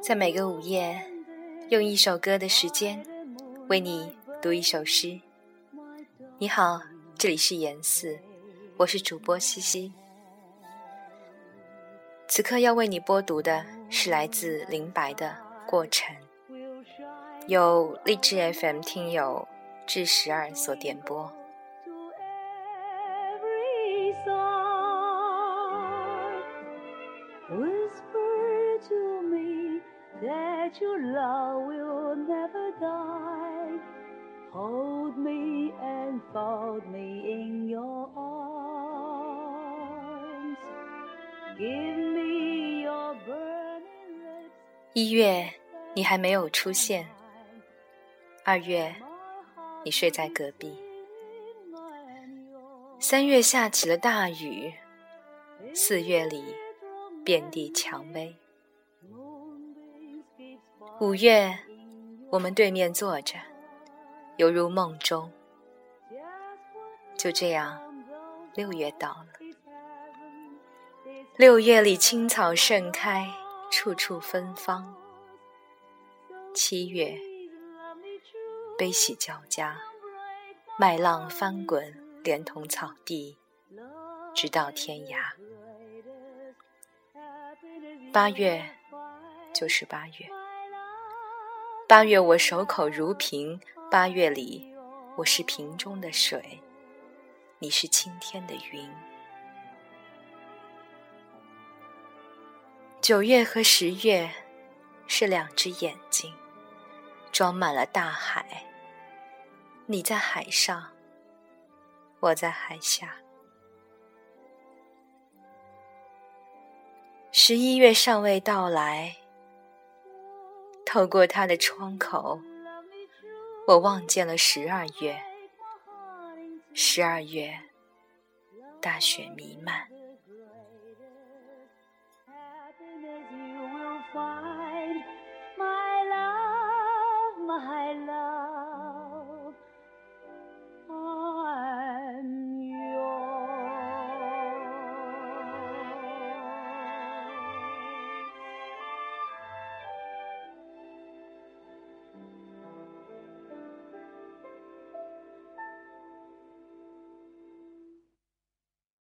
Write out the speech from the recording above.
在每个午夜，用一首歌的时间为你读一首诗。你好，这里是严四，我是主播西西。此刻要为你播读的是来自林白的《过程》，由荔枝 FM 听友至十二所点播。一月，你还没有出现；二月，你睡在隔壁；三月下起了大雨；四月里遍地蔷薇；五月，我们对面坐着，犹如梦中。就这样，六月到了。六月里青草盛开。处处芬芳。七月，悲喜交加，麦浪翻滚，连同草地，直到天涯。八月，就是八月。八月，我守口如瓶。八月里，我是瓶中的水，你是青天的云。九月和十月是两只眼睛，装满了大海。你在海上，我在海下。十一月尚未到来，透过他的窗口，我望见了十二月。十二月，大雪弥漫。